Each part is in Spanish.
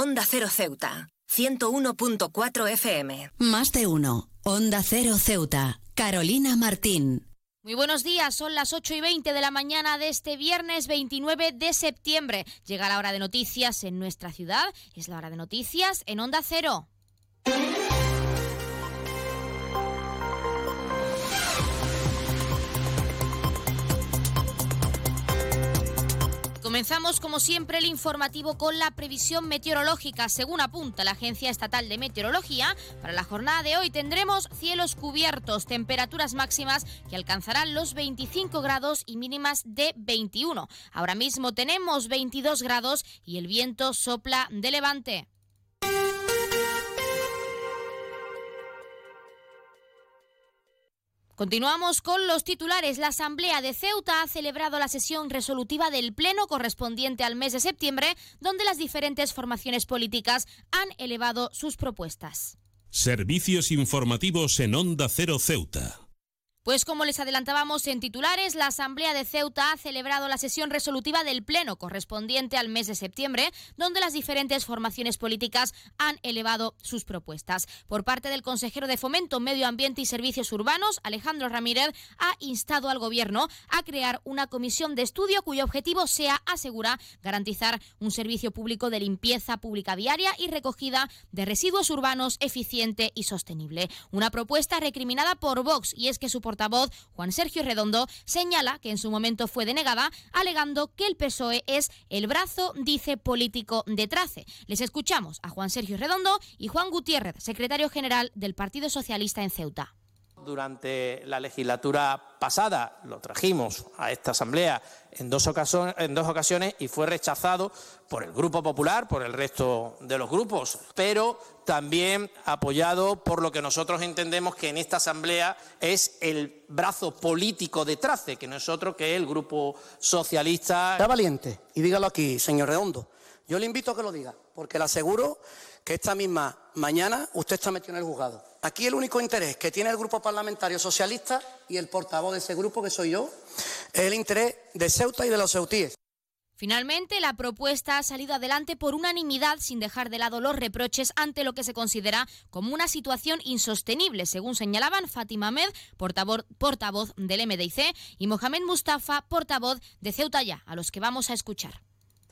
Onda Cero Ceuta, 101.4 FM. Más de uno. Onda Cero Ceuta. Carolina Martín. Muy buenos días, son las 8 y 20 de la mañana de este viernes 29 de septiembre. Llega la hora de noticias en nuestra ciudad, es la hora de noticias en Onda Cero. Comenzamos como siempre el informativo con la previsión meteorológica. Según apunta la Agencia Estatal de Meteorología, para la jornada de hoy tendremos cielos cubiertos, temperaturas máximas que alcanzarán los 25 grados y mínimas de 21. Ahora mismo tenemos 22 grados y el viento sopla de levante. Continuamos con los titulares. La Asamblea de Ceuta ha celebrado la sesión resolutiva del Pleno correspondiente al mes de septiembre, donde las diferentes formaciones políticas han elevado sus propuestas. Servicios informativos en Onda Cero Ceuta. Pues como les adelantábamos en titulares, la Asamblea de Ceuta ha celebrado la sesión resolutiva del Pleno correspondiente al mes de septiembre, donde las diferentes formaciones políticas han elevado sus propuestas. Por parte del consejero de Fomento, Medio Ambiente y Servicios Urbanos, Alejandro Ramírez, ha instado al Gobierno a crear una comisión de estudio cuyo objetivo sea, asegura, garantizar un servicio público de limpieza pública diaria y recogida de residuos urbanos eficiente y sostenible. Una propuesta recriminada por Vox y es que su Juan Sergio Redondo, señala que en su momento fue denegada, alegando que el PSOE es el brazo, dice, político de Trace. Les escuchamos a Juan Sergio Redondo y Juan Gutiérrez, secretario general del Partido Socialista en Ceuta. Durante la legislatura pasada lo trajimos a esta Asamblea en dos, ocasiones, y fue rechazado por el Grupo Popular, por el resto de los grupos, pero también apoyado por lo que nosotros entendemos que en esta Asamblea es el brazo político de Trace, que que es el Grupo Socialista. Está valiente, y dígalo aquí, señor Redondo. Yo le invito a que lo diga, porque le aseguro que esta misma mañana usted está metido en el juzgado. Aquí el único interés que tiene el Grupo Parlamentario Socialista y el portavoz de ese grupo, que soy yo, es el interés de Ceuta y de los ceutíes. Finalmente, la propuesta ha salido adelante por unanimidad sin dejar de lado los reproches ante lo que se considera como una situación insostenible, según señalaban Fátima Ahmed, portavoz, portavoz del MDIC, y Mohamed Mustafa, portavoz de Ceuta Ya, a los que vamos a escuchar.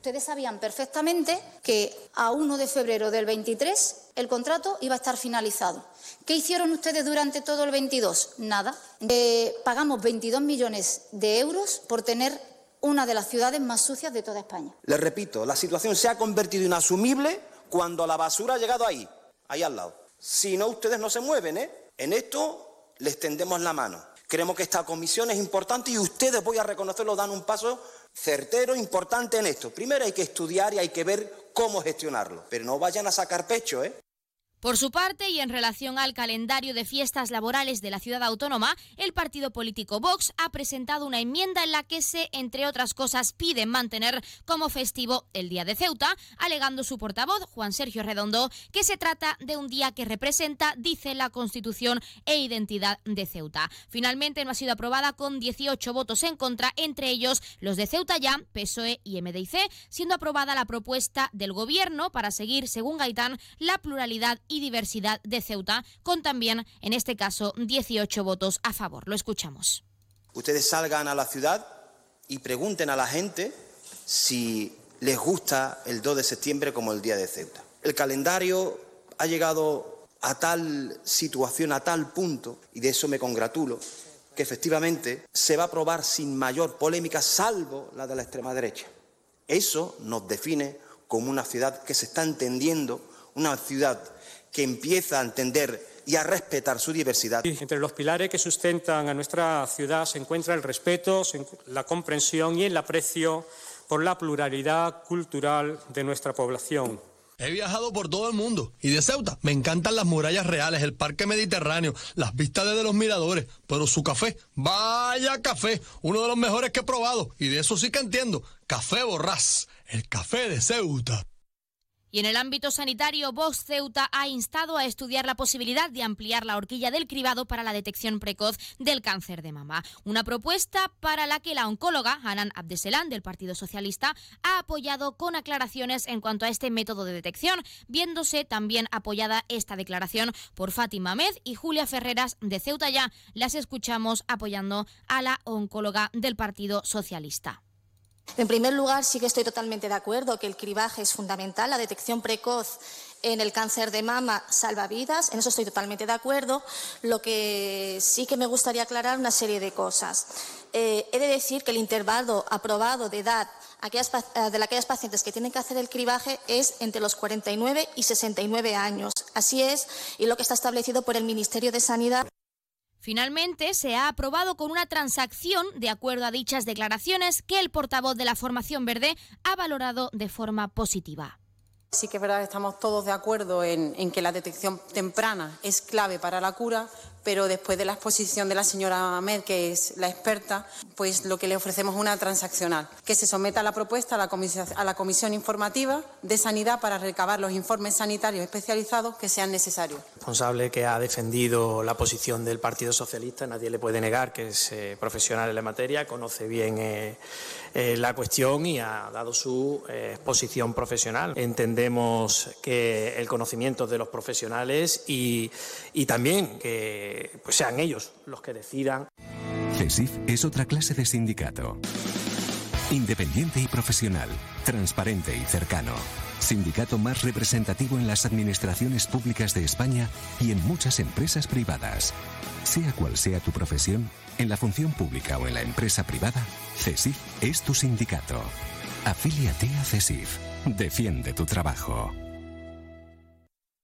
Ustedes sabían perfectamente que a 1 de febrero del 23 el contrato iba a estar finalizado. ¿Qué hicieron ustedes durante todo el 22? Nada. Eh, pagamos 22 millones de euros por tener una de las ciudades más sucias de toda España. Les repito, la situación se ha convertido en asumible cuando la basura ha llegado ahí, ahí al lado. Si no, ustedes no se mueven, ¿eh? En esto les tendemos la mano. Creemos que esta comisión es importante y ustedes, voy a reconocerlo, dan un paso certero, importante en esto. Primero hay que estudiar y hay que ver cómo gestionarlo, pero no vayan a sacar pecho, ¿eh? Por su parte, y en relación al calendario de fiestas laborales de la ciudad autónoma, el partido político Vox ha presentado una enmienda en la que se, entre otras cosas, pide mantener como festivo el Día de Ceuta, alegando su portavoz, Juan Sergio Redondo, que se trata de un día que representa, dice la Constitución e identidad de Ceuta. Finalmente no ha sido aprobada con 18 votos en contra, entre ellos los de Ceuta ya, PSOE y MDIC, siendo aprobada la propuesta del Gobierno para seguir, según Gaitán, la pluralidad y diversidad de Ceuta, con también, en este caso, 18 votos a favor. Lo escuchamos. Ustedes salgan a la ciudad y pregunten a la gente si les gusta el 2 de septiembre como el Día de Ceuta. El calendario ha llegado a tal situación, a tal punto, y de eso me congratulo, que efectivamente se va a aprobar sin mayor polémica, salvo la de la extrema derecha. Eso nos define como una ciudad que se está entendiendo, una ciudad que empieza a entender y a respetar su diversidad. Entre los pilares que sustentan a nuestra ciudad se encuentra el respeto, la comprensión y el aprecio por la pluralidad cultural de nuestra población. He viajado por todo el mundo y de Ceuta me encantan las murallas reales, el parque mediterráneo, las vistas desde los miradores, pero su café, vaya café, uno de los mejores que he probado y de eso sí que entiendo, café borrás, el café de Ceuta. Y en el ámbito sanitario, Vox Ceuta ha instado a estudiar la posibilidad de ampliar la horquilla del cribado para la detección precoz del cáncer de mama. Una propuesta para la que la oncóloga Hanan Abdeselán del Partido Socialista ha apoyado con aclaraciones en cuanto a este método de detección, viéndose también apoyada esta declaración por Fátima Med y Julia Ferreras de Ceuta. Ya las escuchamos apoyando a la oncóloga del Partido Socialista. En primer lugar, sí que estoy totalmente de acuerdo que el cribaje es fundamental, la detección precoz en el cáncer de mama salva vidas, en eso estoy totalmente de acuerdo. Lo que sí que me gustaría aclarar una serie de cosas. Eh, he de decir que el intervalo aprobado de edad eh, de aquellas pacientes que tienen que hacer el cribaje es entre los 49 y 69 años. Así es, y lo que está establecido por el Ministerio de Sanidad. Finalmente, se ha aprobado con una transacción de acuerdo a dichas declaraciones que el portavoz de la Formación Verde ha valorado de forma positiva. Sí que es verdad, estamos todos de acuerdo en, que la detección temprana es clave para la cura, pero después de la exposición de la señora Ahmed, que es la experta, pues lo que le ofrecemos es una transaccional, que se someta la propuesta a la, a la Comisión Informativa de Sanidad para recabar los informes sanitarios especializados que sean necesarios. Responsable que ha defendido la posición del Partido Socialista, nadie le puede negar que es eh, profesional en la materia, conoce bien eh, eh, la cuestión y ha dado su eh, exposición profesional. Entendemos que el conocimiento de los profesionales y, y también que pues sean ellos los que decidan. CESIF es otra clase de sindicato. Independiente y profesional, transparente y cercano. Sindicato más representativo en las administraciones públicas de España y en muchas empresas privadas. Sea cual sea tu profesión, en la función pública o en la empresa privada, CESIF es tu sindicato. Afíliate a CESIF. Defiende tu trabajo.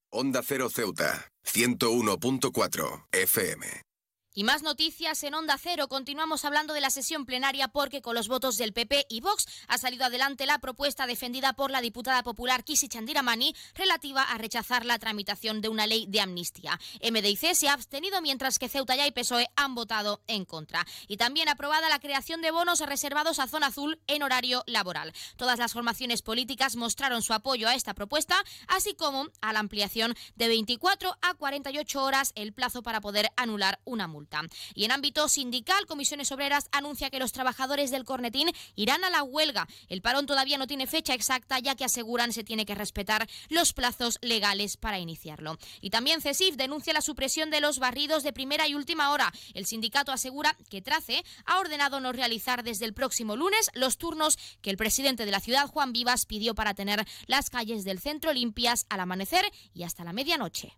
Onda Cero Ceuta, 101.4 FM. Y más noticias en Onda Cero. Continuamos hablando de la sesión plenaria porque con los votos del PP y Vox ha salido adelante la propuesta defendida por la diputada popular Kisi Chandiramani relativa a rechazar la tramitación de una ley de amnistía. MDIC se ha abstenido mientras que Ceuta y PSOE han votado en contra. Y también aprobada la creación de bonos reservados a zona azul en horario laboral. Todas las formaciones políticas mostraron su apoyo a esta propuesta, así como a la ampliación de 24 a 48 horas el plazo para poder anular una multa. Y en ámbito sindical, Comisiones Obreras anuncia que los trabajadores del Cornetín irán a la huelga. El parón todavía no tiene fecha exacta, ya que aseguran se tiene que respetar los plazos legales para iniciarlo. Y también CESIF denuncia la supresión de los barridos de primera y última hora. El sindicato asegura que Trace ha ordenado no realizar desde el próximo lunes los turnos que el presidente de la ciudad, Juan Vivas, pidió para tener las calles del centro limpias al amanecer y hasta la medianoche.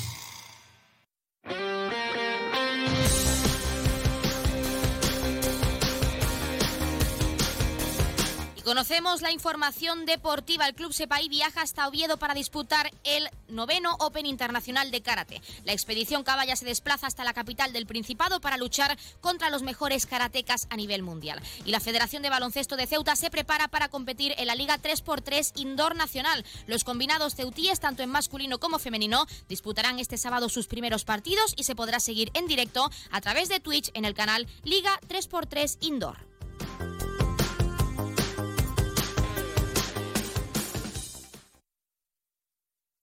Conocemos la información deportiva. El Club Sepaí viaja hasta Oviedo para disputar el noveno Open Internacional de Karate. La expedición Caballa se desplaza hasta la capital del Principado para luchar contra los mejores karatecas a nivel mundial. Y la Federación de Baloncesto de Ceuta se prepara para competir en la Liga 3x3 Indoor Nacional. Los combinados ceutíes, tanto en masculino como femenino, disputarán este sábado sus primeros partidos y se podrá seguir en directo a través de Twitch en el canal Liga 3x3 Indoor.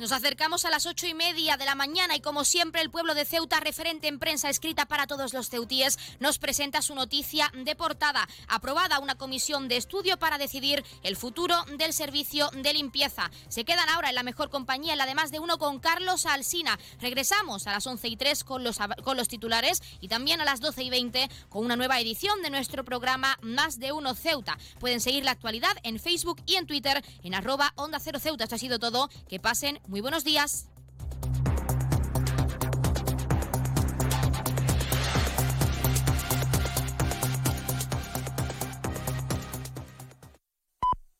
Nos acercamos a las ocho y media de la mañana y como siempre el pueblo de Ceuta, referente en prensa escrita para todos los ceutíes, nos presenta su noticia de portada. Aprobada una comisión de estudio para decidir el futuro del servicio de limpieza. Se quedan ahora en la mejor compañía, en la de más de uno con Carlos Alsina. Regresamos a las once y tres con los, con los titulares y también a las doce y veinte con una nueva edición de nuestro programa Más de uno Ceuta. Pueden seguir la actualidad en Facebook y en Twitter en arroba Onda Cero Ceuta. Esto ha sido todo. Que pasen muy buenos días.